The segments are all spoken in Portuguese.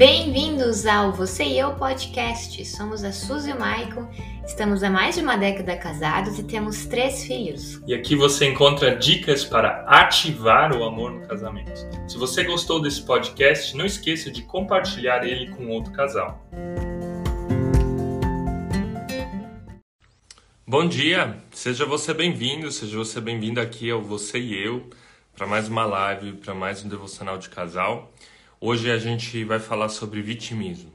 Bem-vindos ao Você e Eu Podcast. Somos a Suzy e o Maicon, estamos há mais de uma década casados e temos três filhos. E aqui você encontra dicas para ativar o amor no casamento. Se você gostou desse podcast, não esqueça de compartilhar ele com outro casal. Bom dia, seja você bem-vindo, seja você bem-vindo aqui ao Você e Eu, para mais uma live, para mais um devocional de casal. Hoje a gente vai falar sobre vitimismo.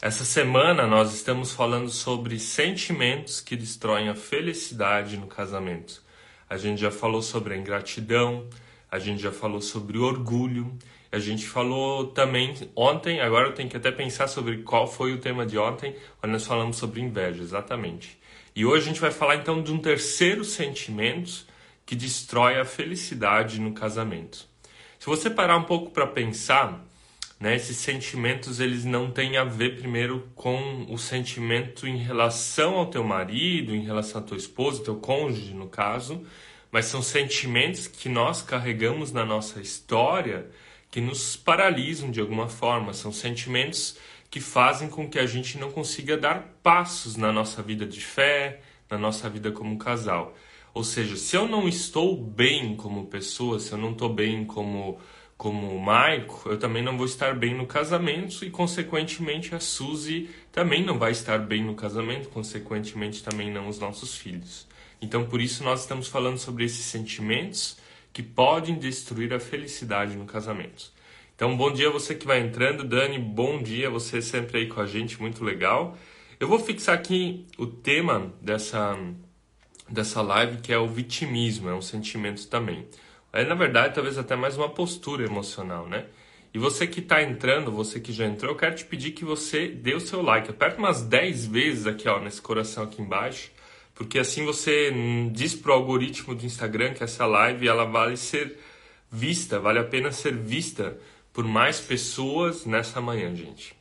Essa semana nós estamos falando sobre sentimentos que destroem a felicidade no casamento. A gente já falou sobre a ingratidão, a gente já falou sobre o orgulho, a gente falou também ontem, agora eu tenho que até pensar sobre qual foi o tema de ontem, onde nós falamos sobre inveja, exatamente. E hoje a gente vai falar então de um terceiro sentimento que destrói a felicidade no casamento. Se você parar um pouco para pensar, né? Esses sentimentos eles não têm a ver primeiro com o sentimento em relação ao teu marido, em relação à tua esposa, teu cônjuge no caso, mas são sentimentos que nós carregamos na nossa história que nos paralisam de alguma forma, são sentimentos que fazem com que a gente não consiga dar passos na nossa vida de fé, na nossa vida como casal. Ou seja, se eu não estou bem como pessoa, se eu não estou bem como como o Maico, eu também não vou estar bem no casamento e, consequentemente, a Suzy também não vai estar bem no casamento, consequentemente, também não os nossos filhos. Então, por isso, nós estamos falando sobre esses sentimentos que podem destruir a felicidade no casamento. Então, bom dia você que vai entrando. Dani, bom dia, você sempre aí com a gente, muito legal. Eu vou fixar aqui o tema dessa, dessa live, que é o vitimismo, é um sentimento também. É, na verdade, talvez até mais uma postura emocional, né? E você que está entrando, você que já entrou, eu quero te pedir que você dê o seu like. Aperta umas 10 vezes aqui, ó, nesse coração aqui embaixo, porque assim você diz pro algoritmo do Instagram que essa live ela vale ser vista, vale a pena ser vista por mais pessoas nessa manhã, gente.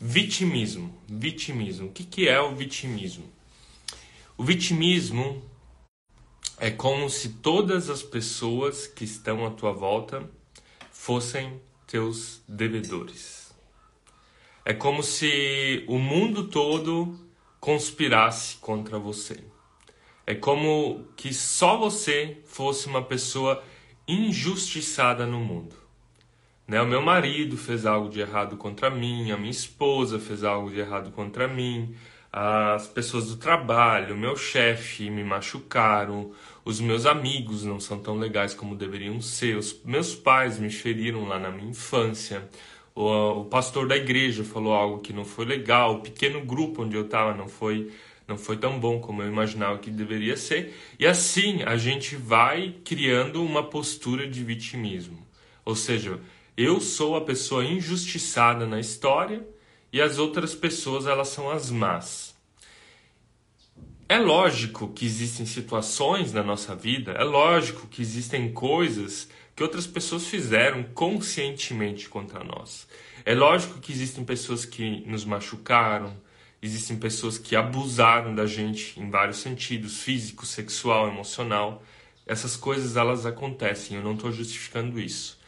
Vitimismo, vitimismo. O que, que é o vitimismo? O vitimismo é como se todas as pessoas que estão à tua volta fossem teus devedores. É como se o mundo todo conspirasse contra você. É como que só você fosse uma pessoa injustiçada no mundo. Né? O meu marido fez algo de errado contra mim, a minha esposa fez algo de errado contra mim, as pessoas do trabalho, meu chefe me machucaram, os meus amigos não são tão legais como deveriam ser, os meus pais me feriram lá na minha infância, o, o pastor da igreja falou algo que não foi legal, o pequeno grupo onde eu estava não foi não foi tão bom como eu imaginava que deveria ser, e assim a gente vai criando uma postura de vitimismo. Ou seja, eu sou a pessoa injustiçada na história e as outras pessoas elas são as más. É lógico que existem situações na nossa vida, é lógico que existem coisas que outras pessoas fizeram conscientemente contra nós. É lógico que existem pessoas que nos machucaram, existem pessoas que abusaram da gente em vários sentidos, físico, sexual, emocional. Essas coisas elas acontecem, eu não estou justificando isso.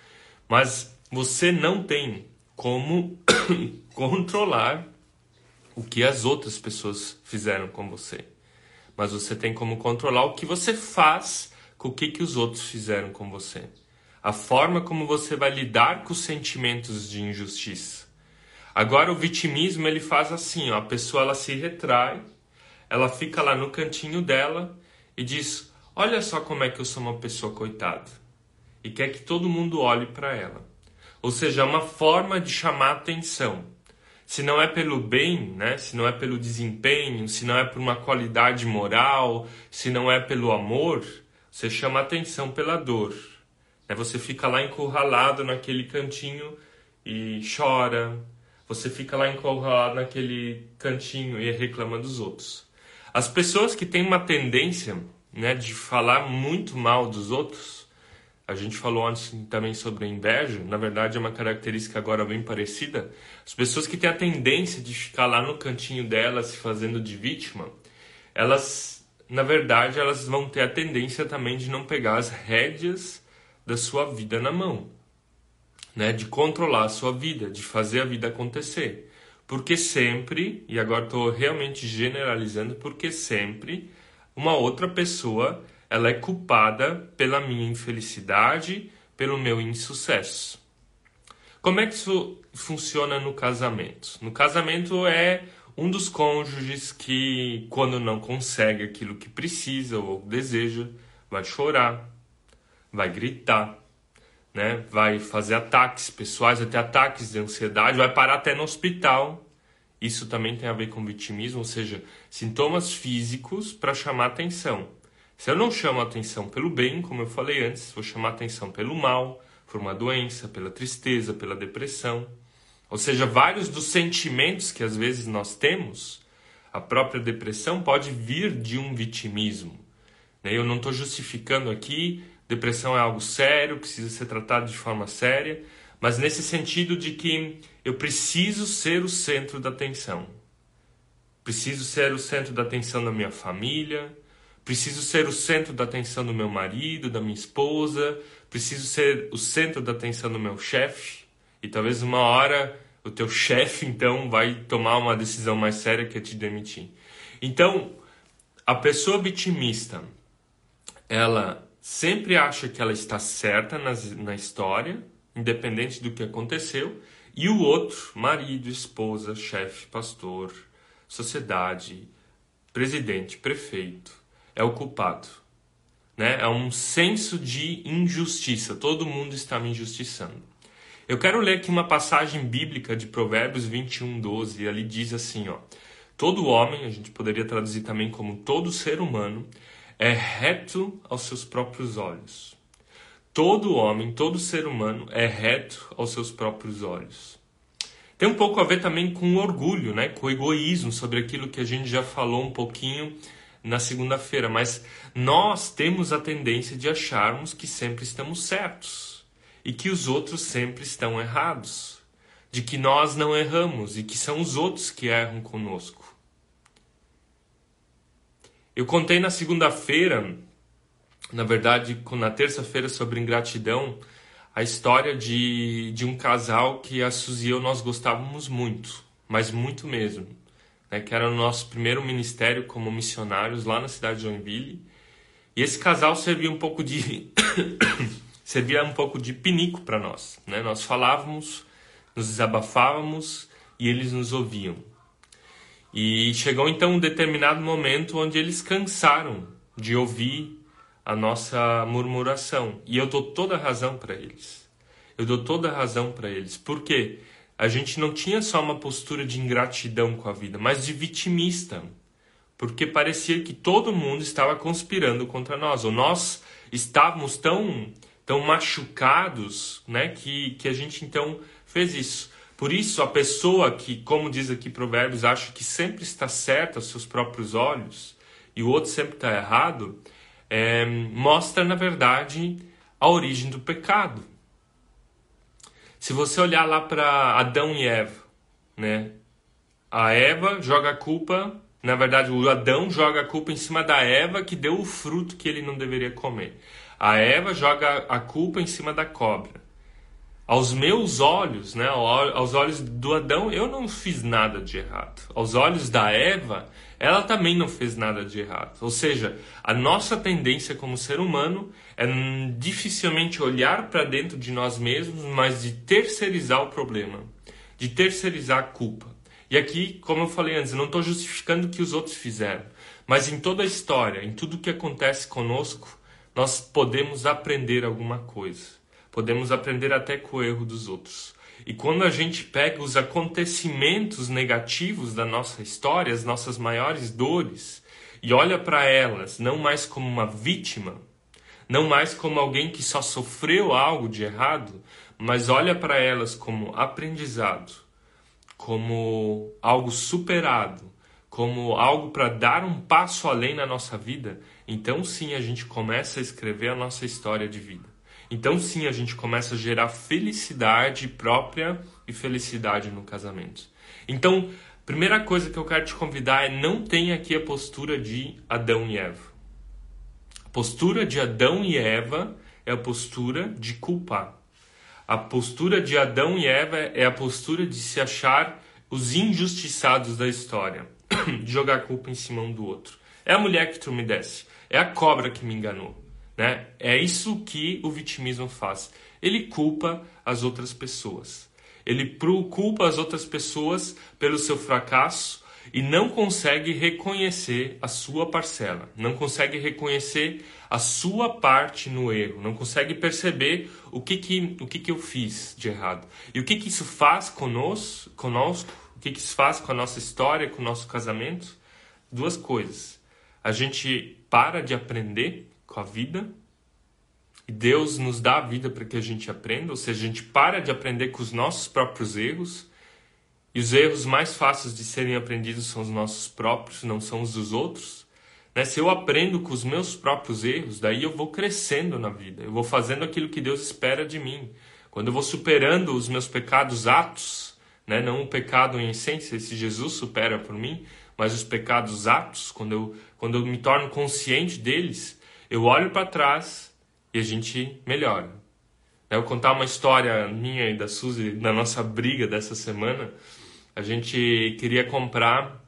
Mas você não tem como controlar o que as outras pessoas fizeram com você. Mas você tem como controlar o que você faz com o que, que os outros fizeram com você. A forma como você vai lidar com os sentimentos de injustiça. Agora o vitimismo ele faz assim, ó, a pessoa ela se retrai, ela fica lá no cantinho dela e diz: "Olha só como é que eu sou uma pessoa coitada". E quer que todo mundo olhe para ela. Ou seja, é uma forma de chamar atenção. Se não é pelo bem, né? se não é pelo desempenho, se não é por uma qualidade moral, se não é pelo amor, você chama atenção pela dor. Né? Você fica lá encurralado naquele cantinho e chora. Você fica lá encurralado naquele cantinho e reclama dos outros. As pessoas que têm uma tendência né, de falar muito mal dos outros, a gente falou antes também sobre inveja, na verdade é uma característica agora bem parecida. As pessoas que têm a tendência de ficar lá no cantinho delas se fazendo de vítima, elas, na verdade, elas vão ter a tendência também de não pegar as rédeas da sua vida na mão. né, de controlar a sua vida, de fazer a vida acontecer. Porque sempre, e agora estou realmente generalizando, porque sempre uma outra pessoa ela é culpada pela minha infelicidade, pelo meu insucesso. Como é que isso funciona no casamento? No casamento é um dos cônjuges que, quando não consegue aquilo que precisa ou deseja, vai chorar, vai gritar, né? vai fazer ataques pessoais, até ataques de ansiedade, vai parar até no hospital. Isso também tem a ver com vitimismo, ou seja, sintomas físicos para chamar atenção. Se eu não chamo atenção pelo bem, como eu falei antes, vou chamar atenção pelo mal, por uma doença, pela tristeza, pela depressão. Ou seja, vários dos sentimentos que às vezes nós temos, a própria depressão pode vir de um vitimismo. Né? Eu não estou justificando aqui Depressão é algo sério, precisa ser tratado de forma séria, mas nesse sentido de que eu preciso ser o centro da atenção. Preciso ser o centro da atenção da minha família, preciso ser o centro da atenção do meu marido, da minha esposa, preciso ser o centro da atenção do meu chefe, e talvez uma hora o teu chefe então vai tomar uma decisão mais séria que é te demitir. Então, a pessoa vitimista, ela sempre acha que ela está certa nas, na história, independente do que aconteceu, e o outro, marido, esposa, chefe, pastor, sociedade, presidente, prefeito, é o culpado. Né? É um senso de injustiça, todo mundo está me injustiçando. Eu quero ler aqui uma passagem bíblica de Provérbios 21, 12, e ali diz assim, ó, Todo homem, a gente poderia traduzir também como todo ser humano, é reto aos seus próprios olhos. Todo homem, todo ser humano é reto aos seus próprios olhos. Tem um pouco a ver também com orgulho, né? com egoísmo, sobre aquilo que a gente já falou um pouquinho na segunda-feira. Mas nós temos a tendência de acharmos que sempre estamos certos e que os outros sempre estão errados, de que nós não erramos e que são os outros que erram conosco. Eu contei na segunda-feira, na verdade, na terça-feira, sobre ingratidão, a história de, de um casal que a Suzy e eu nós gostávamos muito, mas muito mesmo. Né, que era o nosso primeiro ministério como missionários lá na cidade de Joinville. E esse casal servia um pouco de servia um pouco de pinico para nós, né? Nós falávamos, nos desabafávamos e eles nos ouviam. E chegou então um determinado momento onde eles cansaram de ouvir a nossa murmuração. E eu dou toda a razão para eles. Eu dou toda a razão para eles. Por quê? A gente não tinha só uma postura de ingratidão com a vida, mas de vitimista. Porque parecia que todo mundo estava conspirando contra nós. Ou nós estávamos tão, tão machucados né, que, que a gente então fez isso. Por isso, a pessoa que, como diz aqui Provérbios, acha que sempre está certa aos seus próprios olhos e o outro sempre está errado, é, mostra, na verdade, a origem do pecado. Se você olhar lá para Adão e Eva, né? A Eva joga a culpa, na verdade, o Adão joga a culpa em cima da Eva que deu o fruto que ele não deveria comer. A Eva joga a culpa em cima da cobra aos meus olhos, né, aos olhos do Adão, eu não fiz nada de errado. Aos olhos da Eva, ela também não fez nada de errado. Ou seja, a nossa tendência como ser humano é dificilmente olhar para dentro de nós mesmos, mas de terceirizar o problema, de terceirizar a culpa. E aqui, como eu falei antes, eu não estou justificando o que os outros fizeram, mas em toda a história, em tudo que acontece conosco, nós podemos aprender alguma coisa. Podemos aprender até com o erro dos outros. E quando a gente pega os acontecimentos negativos da nossa história, as nossas maiores dores, e olha para elas não mais como uma vítima, não mais como alguém que só sofreu algo de errado, mas olha para elas como aprendizado, como algo superado, como algo para dar um passo além na nossa vida, então sim a gente começa a escrever a nossa história de vida. Então sim, a gente começa a gerar felicidade própria e felicidade no casamento. Então, primeira coisa que eu quero te convidar é não tenha aqui a postura de Adão e Eva. Postura de Adão e Eva é a postura de culpar. A postura de Adão e Eva é a postura de se achar os injustiçados da história, de jogar a culpa em cima um do outro. É a mulher que desse, é a cobra que me enganou. Né? É isso que o vitimismo faz. Ele culpa as outras pessoas. Ele culpa as outras pessoas pelo seu fracasso e não consegue reconhecer a sua parcela, não consegue reconhecer a sua parte no erro, não consegue perceber o que que, o que, que eu fiz de errado. E o que, que isso faz conosco, conosco, o que, que isso faz com a nossa história, com o nosso casamento? Duas coisas. A gente para de aprender com a vida Deus nos dá a vida para que a gente aprenda, ou seja, a gente para de aprender com os nossos próprios erros e os erros mais fáceis de serem aprendidos são os nossos próprios, não são os dos outros. Né? Se eu aprendo com os meus próprios erros, daí eu vou crescendo na vida, eu vou fazendo aquilo que Deus espera de mim. Quando eu vou superando os meus pecados atos, né? não o pecado em essência, esse Jesus supera por mim, mas os pecados atos, quando eu, quando eu me torno consciente deles, eu olho para trás e a gente melhora. Eu vou contar uma história minha e da Suzy, da nossa briga dessa semana a gente queria comprar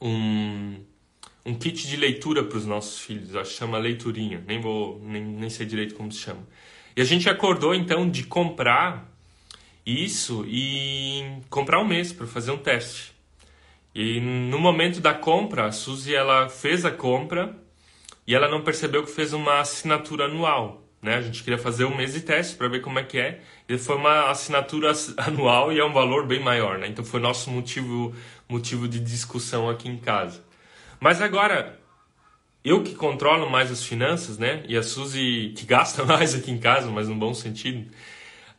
um, um kit de leitura para os nossos filhos, acho que chama Leiturinha, nem, vou, nem, nem sei direito como se chama. E a gente acordou então de comprar isso e comprar um mês para fazer um teste. E no momento da compra, a Suzy ela fez a compra e ela não percebeu que fez uma assinatura anual. Né? A gente queria fazer um mês de teste para ver como é que é. E foi uma assinatura anual e é um valor bem maior, né? Então foi nosso motivo, motivo de discussão aqui em casa. Mas agora, eu que controlo mais as finanças, né? E a Suzy que gasta mais aqui em casa, mas no bom sentido.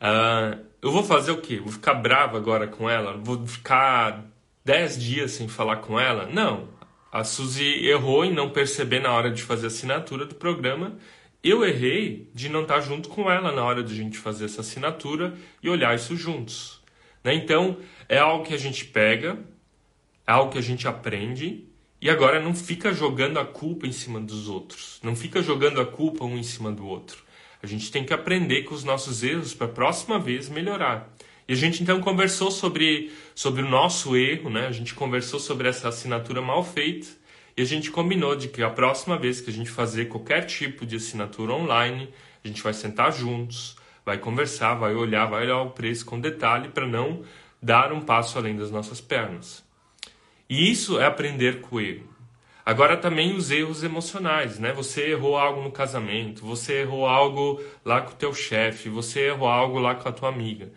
Uh, eu vou fazer o quê? Vou ficar bravo agora com ela? Vou ficar 10 dias sem falar com ela? Não. A Suzy errou em não perceber na hora de fazer a assinatura do programa eu errei de não estar junto com ela na hora de a gente fazer essa assinatura e olhar isso juntos. Né? Então, é algo que a gente pega, é algo que a gente aprende e agora não fica jogando a culpa em cima dos outros. Não fica jogando a culpa um em cima do outro. A gente tem que aprender com os nossos erros para a próxima vez melhorar. E a gente então conversou sobre, sobre o nosso erro, né? A gente conversou sobre essa assinatura mal feita e a gente combinou de que a próxima vez que a gente fazer qualquer tipo de assinatura online, a gente vai sentar juntos, vai conversar, vai olhar, vai olhar o preço com detalhe para não dar um passo além das nossas pernas. E isso é aprender com erro. Agora também os erros emocionais, né? Você errou algo no casamento, você errou algo lá com o teu chefe, você errou algo lá com a tua amiga.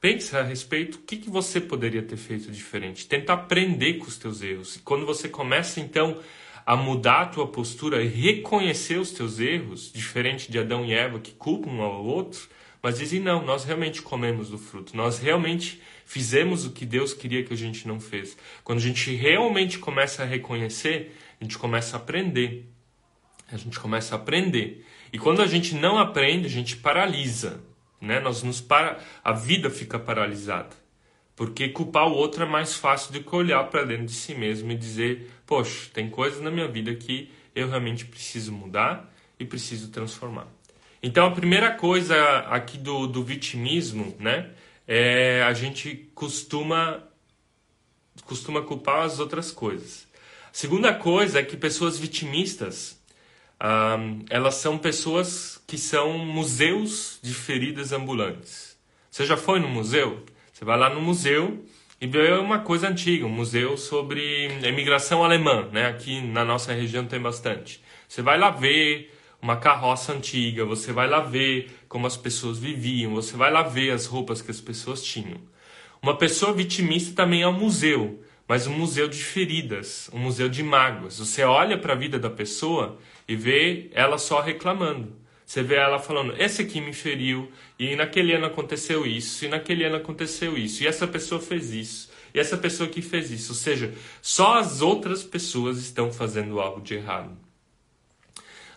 Pense a respeito o que, que você poderia ter feito diferente. Tenta aprender com os teus erros. E quando você começa então a mudar a tua postura e reconhecer os teus erros, diferente de Adão e Eva que culpam um ao outro, mas dizem não, nós realmente comemos do fruto. Nós realmente fizemos o que Deus queria que a gente não fez. Quando a gente realmente começa a reconhecer, a gente começa a aprender. A gente começa a aprender. E quando a gente não aprende, a gente paralisa né? Nós nos para a vida fica paralisada. Porque culpar o outro é mais fácil do que olhar para dentro de si mesmo e dizer: "Poxa, tem coisas na minha vida que eu realmente preciso mudar e preciso transformar". Então, a primeira coisa aqui do, do vitimismo, né, é a gente costuma costuma culpar as outras coisas. A segunda coisa é que pessoas vitimistas um, elas são pessoas que são museus de feridas ambulantes. Você já foi no museu? Você vai lá no museu e vê uma coisa antiga, um museu sobre imigração alemã, né? Aqui na nossa região tem bastante. Você vai lá ver uma carroça antiga, você vai lá ver como as pessoas viviam, você vai lá ver as roupas que as pessoas tinham. Uma pessoa vitimista também é um museu, mas um museu de feridas, um museu de mágoas. Você olha para a vida da pessoa e vê ela só reclamando. Você vê ela falando: esse aqui me feriu, e naquele ano aconteceu isso, e naquele ano aconteceu isso, e essa pessoa fez isso, e essa pessoa que fez isso. Ou seja, só as outras pessoas estão fazendo algo de errado.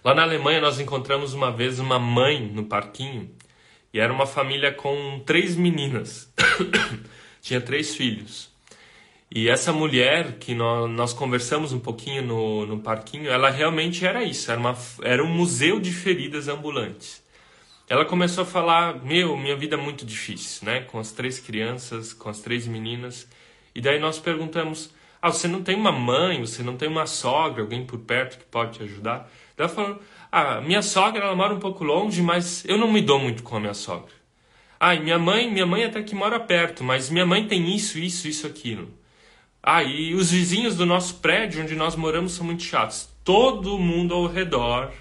Lá na Alemanha, nós encontramos uma vez uma mãe no parquinho, e era uma família com três meninas. Tinha três filhos. E essa mulher que nós, nós conversamos um pouquinho no, no parquinho, ela realmente era isso, era, uma, era um museu de feridas ambulantes. ela começou a falar: Meu, minha vida é muito difícil, né? Com as três crianças, com as três meninas. E daí nós perguntamos: Ah, você não tem uma mãe, você não tem uma sogra, alguém por perto que pode te ajudar? Ela falou: Ah, minha sogra, ela mora um pouco longe, mas eu não me dou muito com a minha sogra. Ah, e minha mãe, minha mãe até que mora perto, mas minha mãe tem isso, isso, isso, aquilo. Ah, e os vizinhos do nosso prédio onde nós moramos são muito chatos. Todo mundo ao redor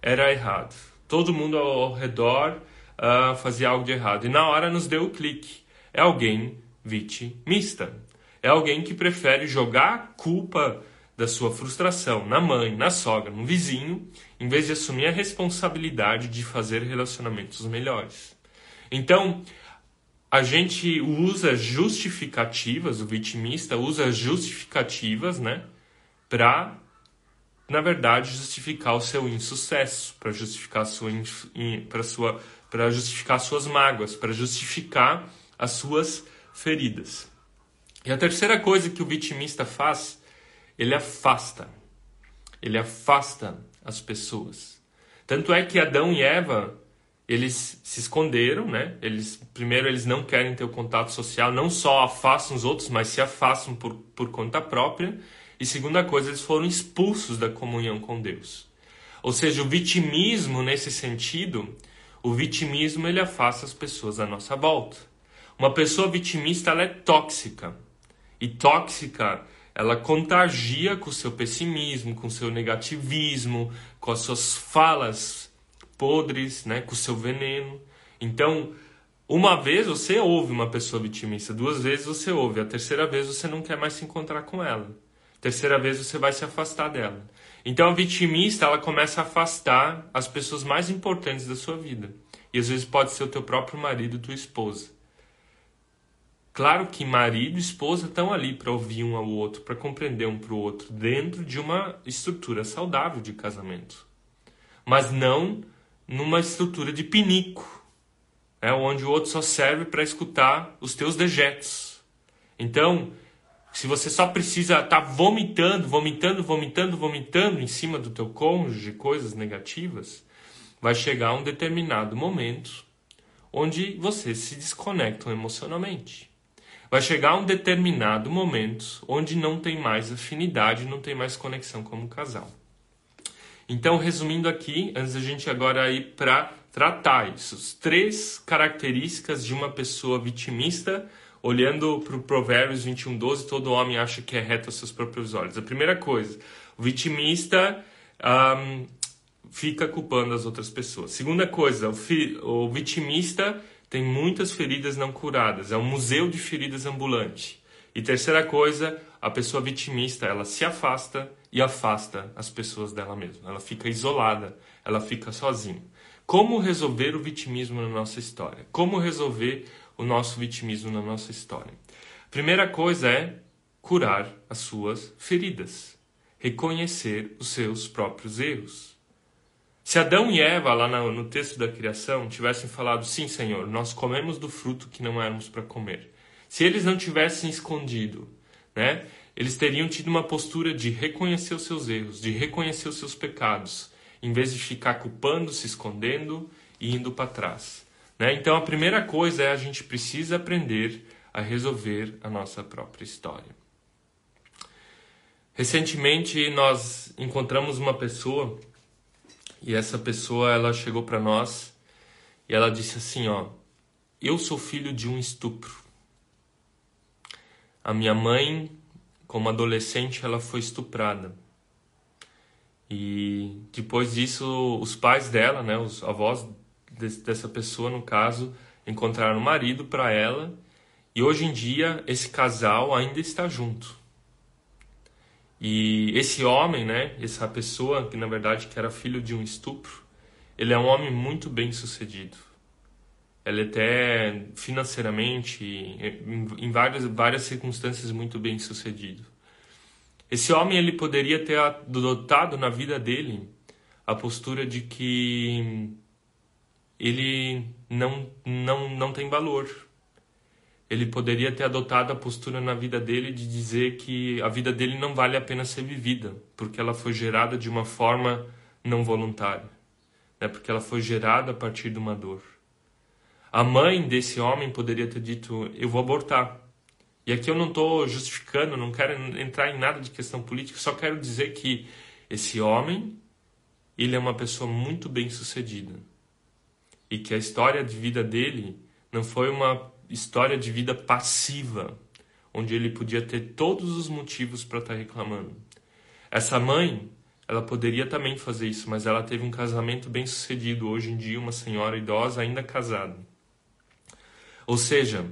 era errado. Todo mundo ao redor uh, fazia algo de errado. E na hora nos deu o clique. É alguém vitimista. É alguém que prefere jogar a culpa da sua frustração na mãe, na sogra, no vizinho, em vez de assumir a responsabilidade de fazer relacionamentos melhores. Então, a gente usa justificativas, o vitimista usa justificativas, né, para na verdade justificar o seu insucesso, para justificar sua para sua para justificar suas mágoas, para justificar as suas feridas. E a terceira coisa que o vitimista faz, ele afasta. Ele afasta as pessoas. Tanto é que Adão e Eva eles se esconderam, né? Eles primeiro eles não querem ter o contato social, não só afastam os outros, mas se afastam por, por conta própria. E segunda coisa, eles foram expulsos da comunhão com Deus. Ou seja, o vitimismo nesse sentido, o vitimismo ele afasta as pessoas à nossa volta. Uma pessoa vitimista ela é tóxica. E tóxica, ela contagia com o seu pessimismo, com o seu negativismo, com as suas falas podres, né, com seu veneno. Então, uma vez você ouve uma pessoa vitimista, duas vezes você ouve, a terceira vez você não quer mais se encontrar com ela. Terceira vez você vai se afastar dela. Então a vitimista ela começa a afastar as pessoas mais importantes da sua vida. E às vezes pode ser o teu próprio marido, tua esposa. Claro que marido e esposa estão ali para ouvir um ao outro, para compreender um para o outro, dentro de uma estrutura saudável de casamento. Mas não numa estrutura de pinico, é onde o outro só serve para escutar os teus dejetos. Então, se você só precisa estar tá vomitando, vomitando, vomitando, vomitando em cima do teu cônjuge coisas negativas, vai chegar um determinado momento onde vocês se desconectam emocionalmente. Vai chegar um determinado momento onde não tem mais afinidade, não tem mais conexão como casal. Então, resumindo aqui, antes da gente agora ir para tratar isso, três características de uma pessoa vitimista, olhando para o Provérbios 21, 12, todo homem acha que é reto aos seus próprios olhos. A primeira coisa, o vitimista um, fica culpando as outras pessoas. Segunda coisa, o, fi, o vitimista tem muitas feridas não curadas, é um museu de feridas ambulante. E terceira coisa, a pessoa vitimista, ela se afasta e afasta as pessoas dela mesma. Ela fica isolada, ela fica sozinha. Como resolver o vitimismo na nossa história? Como resolver o nosso vitimismo na nossa história? Primeira coisa é curar as suas feridas, reconhecer os seus próprios erros. Se Adão e Eva, lá no texto da criação, tivessem falado: Sim, Senhor, nós comemos do fruto que não éramos para comer. Se eles não tivessem escondido, né? Eles teriam tido uma postura de reconhecer os seus erros, de reconhecer os seus pecados, em vez de ficar culpando, se escondendo e indo para trás. Né? Então a primeira coisa é a gente precisa aprender a resolver a nossa própria história. Recentemente nós encontramos uma pessoa e essa pessoa ela chegou para nós e ela disse assim, ó, eu sou filho de um estupro. A minha mãe como adolescente, ela foi estuprada. E depois disso, os pais dela, né, os avós dessa pessoa, no caso, encontraram um marido para ela. E hoje em dia, esse casal ainda está junto. E esse homem, né, essa pessoa que na verdade que era filho de um estupro, ele é um homem muito bem sucedido. Ele é até financeiramente, em várias, várias circunstâncias, muito bem sucedido. Esse homem ele poderia ter adotado na vida dele a postura de que ele não, não, não tem valor. Ele poderia ter adotado a postura na vida dele de dizer que a vida dele não vale a pena ser vivida, porque ela foi gerada de uma forma não voluntária. né? porque ela foi gerada a partir de uma dor. A mãe desse homem poderia ter dito: Eu vou abortar. E aqui eu não estou justificando, não quero entrar em nada de questão política, só quero dizer que esse homem, ele é uma pessoa muito bem sucedida. E que a história de vida dele não foi uma história de vida passiva, onde ele podia ter todos os motivos para estar tá reclamando. Essa mãe, ela poderia também fazer isso, mas ela teve um casamento bem sucedido, hoje em dia uma senhora idosa ainda casada. Ou seja,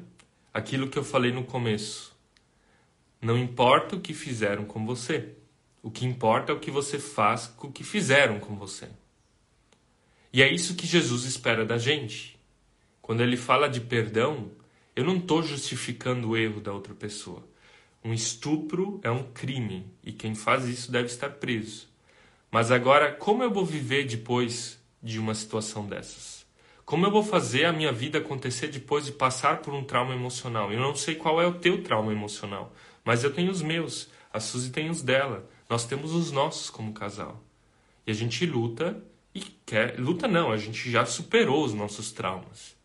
aquilo que eu falei no começo. Não importa o que fizeram com você. O que importa é o que você faz com o que fizeram com você. E é isso que Jesus espera da gente. Quando ele fala de perdão, eu não estou justificando o erro da outra pessoa. Um estupro é um crime e quem faz isso deve estar preso. Mas agora, como eu vou viver depois de uma situação dessas? Como eu vou fazer a minha vida acontecer depois de passar por um trauma emocional? Eu não sei qual é o teu trauma emocional, mas eu tenho os meus, a Suzy tem os dela. Nós temos os nossos como casal. E a gente luta e quer, luta não, a gente já superou os nossos traumas.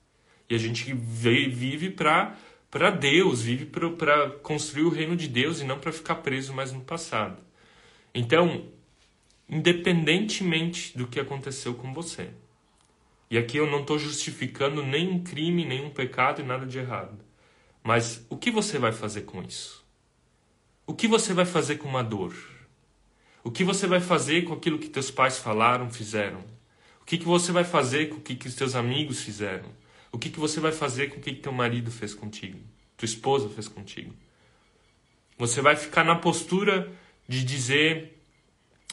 E a gente vive para para Deus, vive para construir o reino de Deus e não para ficar preso mais no passado. Então, independentemente do que aconteceu com você, e aqui eu não estou justificando nenhum crime, nenhum pecado e nada de errado. Mas o que você vai fazer com isso? O que você vai fazer com uma dor? O que você vai fazer com aquilo que teus pais falaram, fizeram? O que, que você vai fazer com o que, que os teus amigos fizeram? O que, que você vai fazer com o que, que teu marido fez contigo? Tua esposa fez contigo? Você vai ficar na postura de dizer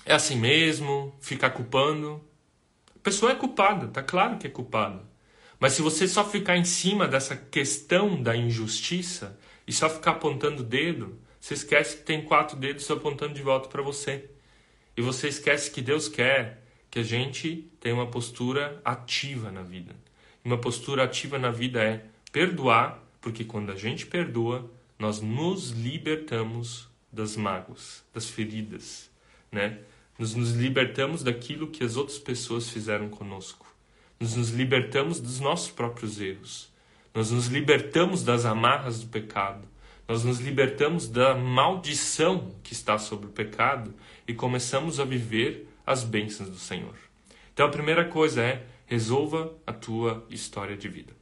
é assim mesmo, ficar culpando? Pessoa é culpada, tá claro que é culpada. Mas se você só ficar em cima dessa questão da injustiça e só ficar apontando o dedo, você esquece que tem quatro dedos apontando de volta para você. E você esquece que Deus quer que a gente tenha uma postura ativa na vida. E uma postura ativa na vida é perdoar, porque quando a gente perdoa, nós nos libertamos das mágoas, das feridas, né? Nos, nos libertamos daquilo que as outras pessoas fizeram conosco. Nos, nos libertamos dos nossos próprios erros. Nós nos libertamos das amarras do pecado. Nós nos libertamos da maldição que está sobre o pecado e começamos a viver as bênçãos do Senhor. Então a primeira coisa é resolva a tua história de vida.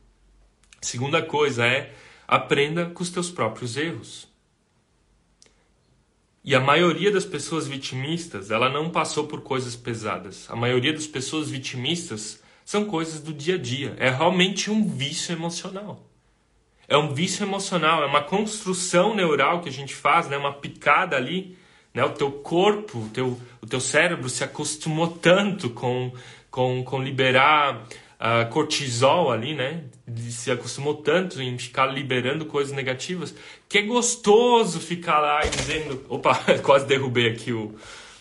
Segunda coisa é aprenda com os teus próprios erros. E a maioria das pessoas vitimistas, ela não passou por coisas pesadas. A maioria das pessoas vitimistas são coisas do dia a dia. É realmente um vício emocional. É um vício emocional, é uma construção neural que a gente faz, né? uma picada ali. Né? O teu corpo, o teu, o teu cérebro se acostumou tanto com, com, com liberar uh, cortisol ali, né? Se acostumou tanto em ficar liberando coisas negativas, que é gostoso ficar lá dizendo. Opa, quase derrubei aqui o,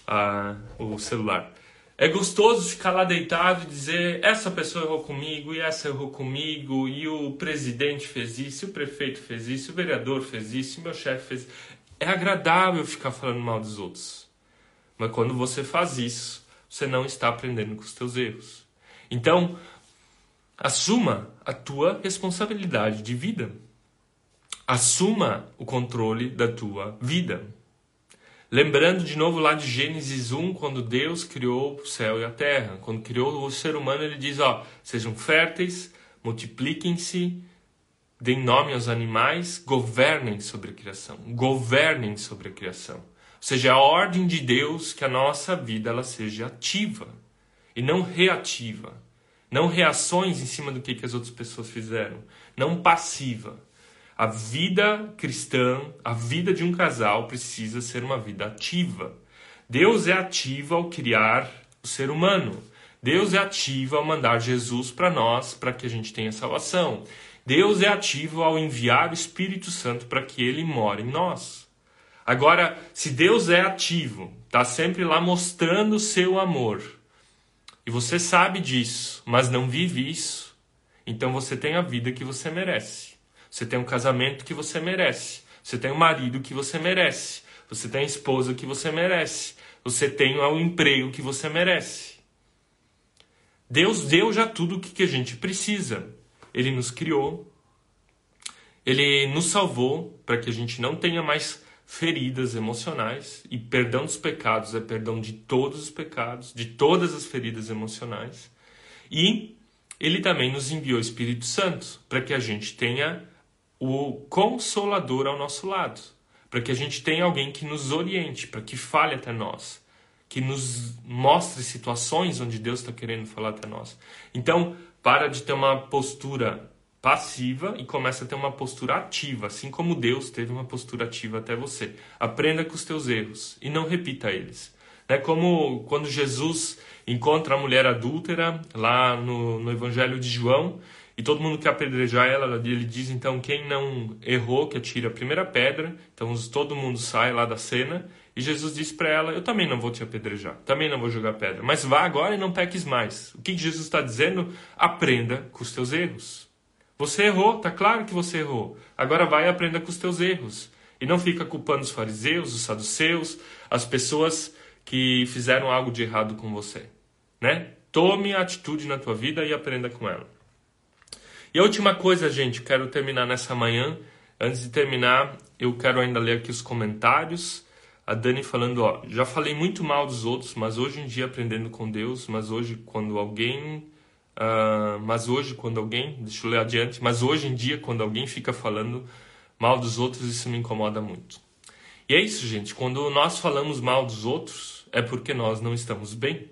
uh, o celular. É gostoso ficar lá deitado e dizer: essa pessoa errou comigo, e essa errou comigo, e o presidente fez isso, e o prefeito fez isso, o vereador fez isso, e meu chefe fez. É agradável ficar falando mal dos outros. Mas quando você faz isso, você não está aprendendo com os teus erros. Então, Assuma a tua responsabilidade de vida. Assuma o controle da tua vida. Lembrando de novo lá de Gênesis 1, quando Deus criou o céu e a terra. Quando criou o ser humano, ele diz: ó, sejam férteis, multipliquem-se, deem nome aos animais, governem sobre a criação. Governem sobre a criação. Ou seja, a ordem de Deus que a nossa vida ela seja ativa e não reativa. Não reações em cima do que, que as outras pessoas fizeram. Não passiva. A vida cristã, a vida de um casal precisa ser uma vida ativa. Deus é ativo ao criar o ser humano. Deus é ativo ao mandar Jesus para nós, para que a gente tenha salvação. Deus é ativo ao enviar o Espírito Santo para que ele more em nós. Agora, se Deus é ativo, está sempre lá mostrando o seu amor, e você sabe disso, mas não vive isso. Então você tem a vida que você merece. Você tem um casamento que você merece. Você tem um marido que você merece. Você tem a esposa que você merece. Você tem o emprego que você merece. Deus deu já tudo o que a gente precisa. Ele nos criou, ele nos salvou para que a gente não tenha mais feridas emocionais. E perdão dos pecados é perdão de todos os pecados, de todas as feridas emocionais. E ele também nos enviou o Espírito Santo para que a gente tenha o consolador ao nosso lado, para que a gente tenha alguém que nos oriente, para que fale até nós, que nos mostre situações onde Deus está querendo falar até nós. Então, para de ter uma postura passiva e começa a ter uma postura ativa, assim como Deus teve uma postura ativa até você. Aprenda com os teus erros e não repita eles. É como quando Jesus encontra a mulher adúltera lá no, no Evangelho de João e todo mundo quer apedrejar ela. Ele diz então: quem não errou, que atire a primeira pedra. Então todo mundo sai lá da cena e Jesus diz para ela: Eu também não vou te apedrejar, também não vou jogar pedra, mas vá agora e não peques mais. O que Jesus está dizendo? Aprenda com os teus erros. Você errou, tá claro que você errou. Agora vai e aprenda com os teus erros. E não fica culpando os fariseus, os saduceus, as pessoas que fizeram algo de errado com você, né? Tome a atitude na tua vida e aprenda com ela. E a última coisa, gente, quero terminar nessa manhã. Antes de terminar, eu quero ainda ler aqui os comentários. A Dani falando, ó, já falei muito mal dos outros, mas hoje em dia aprendendo com Deus, mas hoje quando alguém, uh, mas hoje quando alguém, deixa eu ler adiante, mas hoje em dia quando alguém fica falando mal dos outros, isso me incomoda muito. E é isso, gente. Quando nós falamos mal dos outros, é porque nós não estamos bem.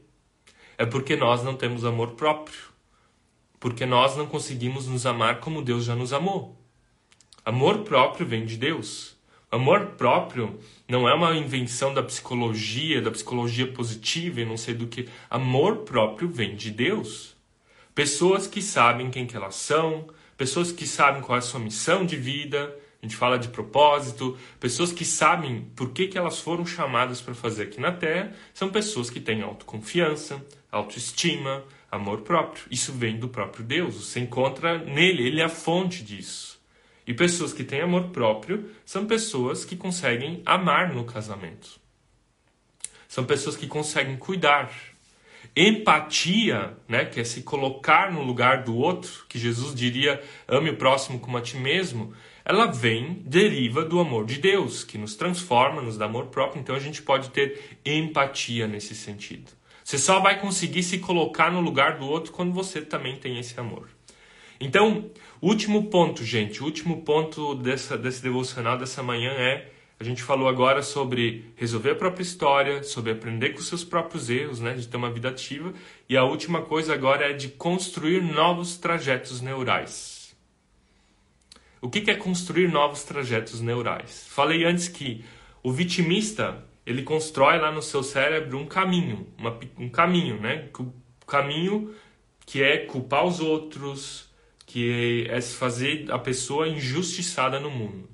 É porque nós não temos amor próprio. Porque nós não conseguimos nos amar como Deus já nos amou. Amor próprio vem de Deus. Amor próprio não é uma invenção da psicologia, da psicologia positiva e não sei do que. Amor próprio vem de Deus. Pessoas que sabem quem que elas são, pessoas que sabem qual é a sua missão de vida, a gente fala de propósito, pessoas que sabem por que, que elas foram chamadas para fazer aqui na Terra, são pessoas que têm autoconfiança, autoestima, amor próprio. Isso vem do próprio Deus, você encontra nele, ele é a fonte disso. E pessoas que têm amor próprio são pessoas que conseguem amar no casamento. São pessoas que conseguem cuidar. Empatia, né, que é se colocar no lugar do outro, que Jesus diria, ame o próximo como a ti mesmo, ela vem, deriva do amor de Deus, que nos transforma, nos dá amor próprio, então a gente pode ter empatia nesse sentido. Você só vai conseguir se colocar no lugar do outro quando você também tem esse amor. Então, último ponto, gente, último ponto dessa, desse devocional dessa manhã é: a gente falou agora sobre resolver a própria história, sobre aprender com seus próprios erros, né, de ter uma vida ativa, e a última coisa agora é de construir novos trajetos neurais. O que é construir novos trajetos neurais? Falei antes que o vitimista ele constrói lá no seu cérebro um caminho, uma, um caminho, né? O caminho que é culpar os outros, que é fazer a pessoa injustiçada no mundo.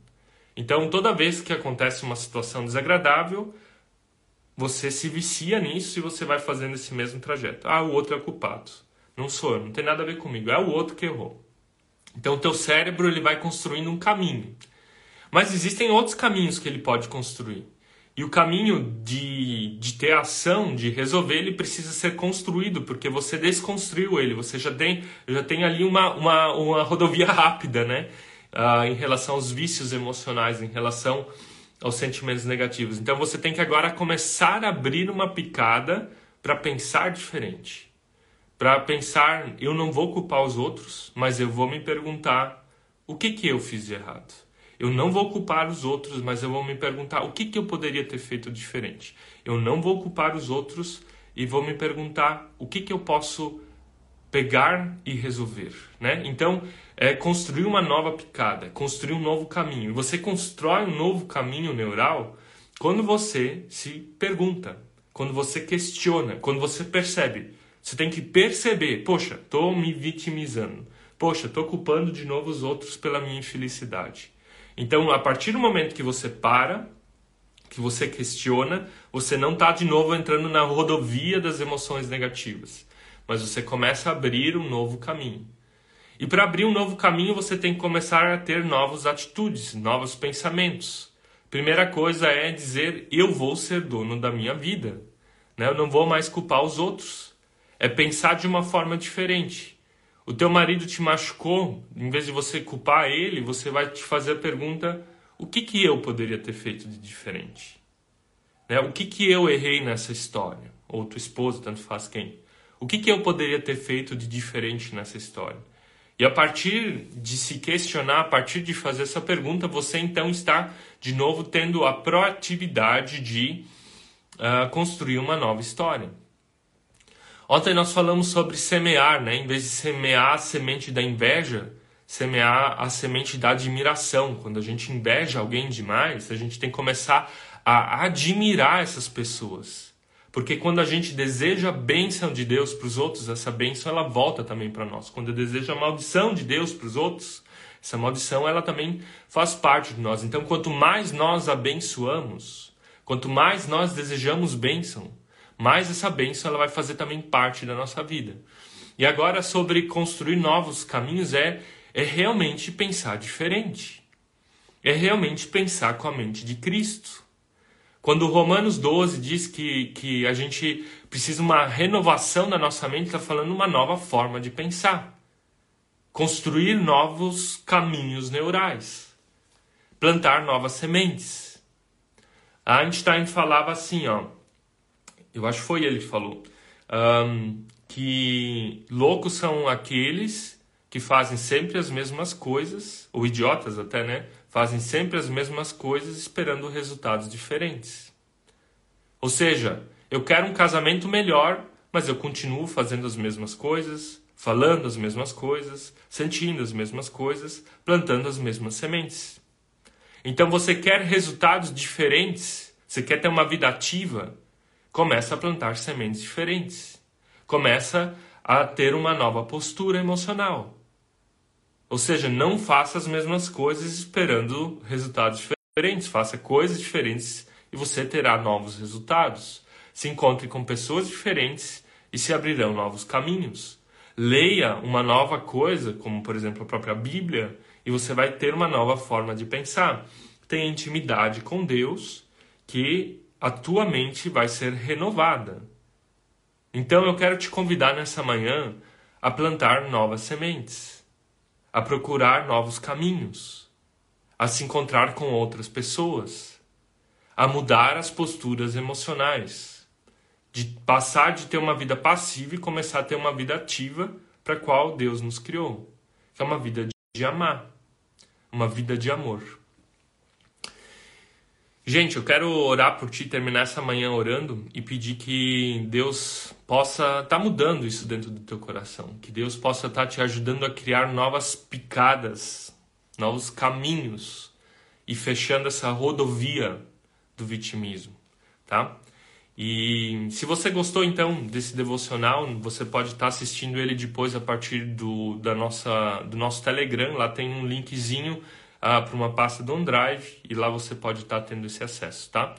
Então, toda vez que acontece uma situação desagradável, você se vicia nisso e você vai fazendo esse mesmo trajeto. Ah, o outro é culpado. Não sou eu, não tem nada a ver comigo, é o outro que errou. Então o teu cérebro ele vai construindo um caminho. Mas existem outros caminhos que ele pode construir. E o caminho de, de ter ação, de resolver, ele precisa ser construído, porque você desconstruiu ele, você já tem, já tem ali uma, uma, uma rodovia rápida, né? Ah, em relação aos vícios emocionais, em relação aos sentimentos negativos. Então você tem que agora começar a abrir uma picada para pensar diferente para pensar, eu não vou culpar os outros, mas eu vou me perguntar o que que eu fiz de errado. Eu não vou culpar os outros, mas eu vou me perguntar o que que eu poderia ter feito diferente. Eu não vou culpar os outros e vou me perguntar o que que eu posso pegar e resolver, né? Então, é construir uma nova picada, construir um novo caminho. E você constrói um novo caminho neural quando você se pergunta, quando você questiona, quando você percebe você tem que perceber, poxa, estou me vitimizando. Poxa, estou culpando de novo os outros pela minha infelicidade. Então, a partir do momento que você para, que você questiona, você não está de novo entrando na rodovia das emoções negativas, mas você começa a abrir um novo caminho. E para abrir um novo caminho, você tem que começar a ter novas atitudes, novos pensamentos. Primeira coisa é dizer: eu vou ser dono da minha vida. Né? Eu não vou mais culpar os outros. é pensar de uma forma diferente. O teu marido te machucou, em vez de você culpar ele, você vai te fazer a pergunta: o que, que eu poderia ter feito de diferente? Né? O que, que eu errei nessa história? Ou tua esposa, tanto faz quem. O que, que eu poderia ter feito de diferente nessa história? E a partir de se questionar, a partir de fazer essa pergunta, você então está de novo tendo a proatividade de uh, construir uma nova história. Ontem nós falamos sobre semear, né? Em vez de semear a semente da inveja, semear a semente da admiração. Quando a gente inveja alguém demais, a gente tem que começar a admirar essas pessoas. Porque quando a gente deseja a bênção de Deus para os outros, essa bênção ela volta também para nós. Quando eu desejo a maldição de Deus para os outros, essa maldição ela também faz parte de nós. Então, quanto mais nós abençoamos, quanto mais nós desejamos bênção, mais essa bênção ela vai fazer também parte da nossa vida. E agora sobre construir novos caminhos é é realmente pensar diferente. É realmente pensar com a mente de Cristo. Quando Romanos 12 diz que, que a gente precisa uma renovação da nossa mente, está falando uma nova forma de pensar. Construir novos caminhos neurais. Plantar novas sementes. A Einstein falava assim, ó. Eu acho que foi ele que falou. Um, que loucos são aqueles que fazem sempre as mesmas coisas, ou idiotas até, né? Fazem sempre as mesmas coisas esperando resultados diferentes. Ou seja, eu quero um casamento melhor, mas eu continuo fazendo as mesmas coisas, falando as mesmas coisas, sentindo as mesmas coisas, plantando as mesmas sementes. Então você quer resultados diferentes, você quer ter uma vida ativa, começa a plantar sementes diferentes. Começa a ter uma nova postura emocional. Ou seja, não faça as mesmas coisas esperando resultados diferentes. Faça coisas diferentes e você terá novos resultados. Se encontre com pessoas diferentes e se abrirão novos caminhos. Leia uma nova coisa, como por exemplo a própria Bíblia, e você vai ter uma nova forma de pensar. Tenha intimidade com Deus, que a tua mente vai ser renovada. Então eu quero te convidar nessa manhã a plantar novas sementes a procurar novos caminhos, a se encontrar com outras pessoas, a mudar as posturas emocionais, de passar de ter uma vida passiva e começar a ter uma vida ativa para a qual Deus nos criou, que é uma vida de amar, uma vida de amor. Gente, eu quero orar por ti, terminar essa manhã orando e pedir que Deus possa estar tá mudando isso dentro do teu coração, que Deus possa estar tá te ajudando a criar novas picadas, novos caminhos e fechando essa rodovia do vitimismo, tá? E se você gostou então desse devocional, você pode estar tá assistindo ele depois a partir do, da nossa, do nosso Telegram. Lá tem um linkzinho ah, para uma pasta do OneDrive e lá você pode estar tá tendo esse acesso, tá?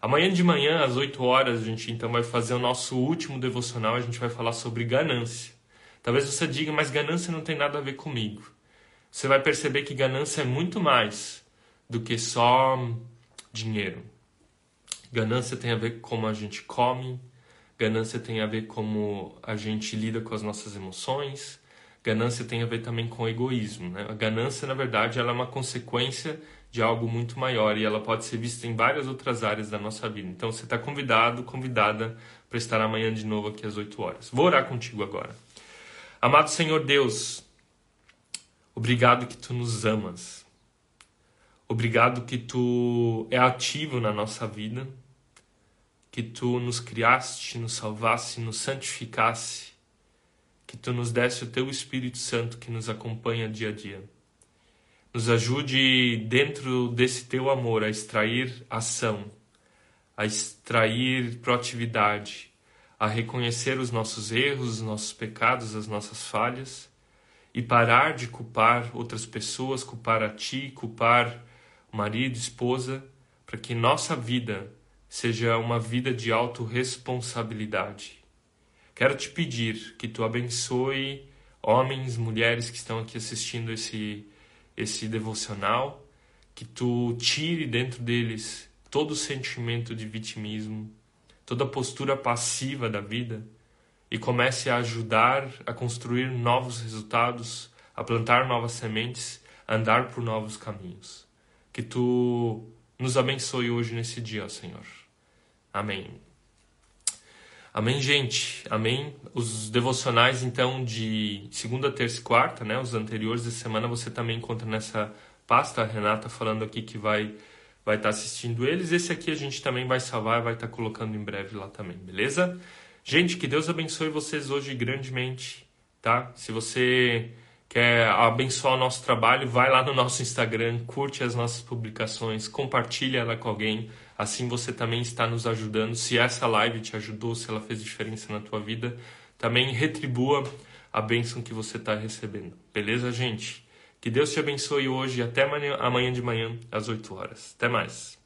Amanhã de manhã, às 8 horas, a gente então vai fazer o nosso último devocional, a gente vai falar sobre ganância. Talvez você diga, mas ganância não tem nada a ver comigo. Você vai perceber que ganância é muito mais do que só dinheiro. Ganância tem a ver com como a gente come, ganância tem a ver como a gente lida com as nossas emoções, ganância tem a ver também com egoísmo. Né? A ganância, na verdade, ela é uma consequência de algo muito maior e ela pode ser vista em várias outras áreas da nossa vida. Então você está convidado, convidada para estar amanhã de novo aqui às 8 horas. Vou orar contigo agora. Amado Senhor Deus, obrigado que tu nos amas. Obrigado que tu é ativo na nossa vida, que tu nos criaste, nos salvaste, nos santificaste que tu nos desse o teu Espírito Santo que nos acompanha dia a dia. Nos ajude dentro desse teu amor a extrair ação, a extrair proatividade, a reconhecer os nossos erros, os nossos pecados, as nossas falhas e parar de culpar outras pessoas, culpar a ti, culpar o marido, esposa, para que nossa vida seja uma vida de autorresponsabilidade Quero te pedir que tu abençoe homens, mulheres que estão aqui assistindo esse, esse devocional, que tu tire dentro deles todo o sentimento de vitimismo, toda a postura passiva da vida e comece a ajudar a construir novos resultados, a plantar novas sementes, a andar por novos caminhos. Que tu nos abençoe hoje nesse dia, Senhor. Amém. Amém, gente. Amém. Os devocionais, então, de segunda, terça e quarta, né? Os anteriores da semana, você também encontra nessa pasta. A Renata falando aqui que vai vai estar tá assistindo eles. Esse aqui a gente também vai salvar e vai estar tá colocando em breve lá também, beleza? Gente, que Deus abençoe vocês hoje grandemente, tá? Se você quer abençoar o nosso trabalho, vai lá no nosso Instagram, curte as nossas publicações, compartilha ela com alguém. Assim você também está nos ajudando. Se essa live te ajudou, se ela fez diferença na tua vida, também retribua a bênção que você está recebendo. Beleza, gente? Que Deus te abençoe hoje e até amanhã, de manhã, às 8 horas. Até mais.